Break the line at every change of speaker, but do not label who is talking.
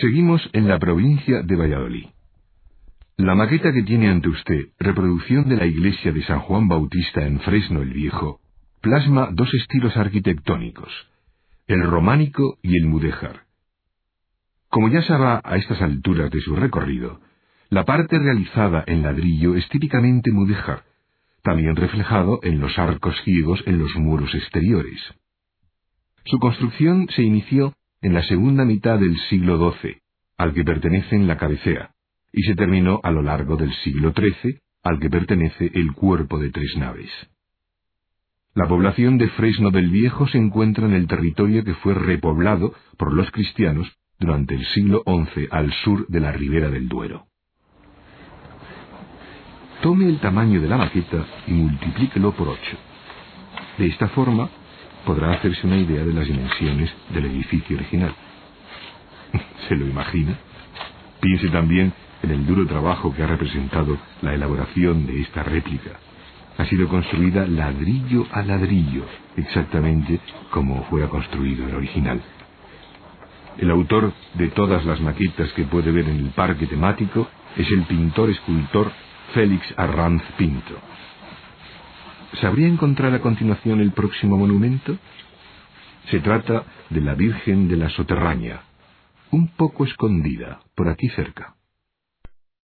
Seguimos en la provincia de Valladolid. La maqueta que tiene ante usted, reproducción de la iglesia de San Juan Bautista en Fresno el Viejo, plasma dos estilos arquitectónicos, el románico y el mudéjar. Como ya sabrá a estas alturas de su recorrido, la parte realizada en ladrillo es típicamente mudéjar, también reflejado en los arcos ciegos en los muros exteriores. Su construcción se inició en la segunda mitad del siglo XII, al que pertenecen la cabecera, y se terminó a lo largo del siglo XIII, al que pertenece el cuerpo de tres naves. La población de Fresno del Viejo se encuentra en el territorio que fue repoblado por los cristianos durante el siglo XI al sur de la ribera del Duero. Tome el tamaño de la maqueta y multiplíquelo por ocho. De esta forma podrá hacerse una idea de las dimensiones del edificio original. ¿Se lo imagina? Piense también en el duro trabajo que ha representado la elaboración de esta réplica. Ha sido construida ladrillo a ladrillo, exactamente como fuera construido el original. El autor de todas las maquetas que puede ver en el parque temático es el pintor-escultor Félix Arranz Pinto. ¿Sabría encontrar a continuación el próximo monumento? Se trata de la Virgen de la Soterraña, un poco escondida, por aquí cerca.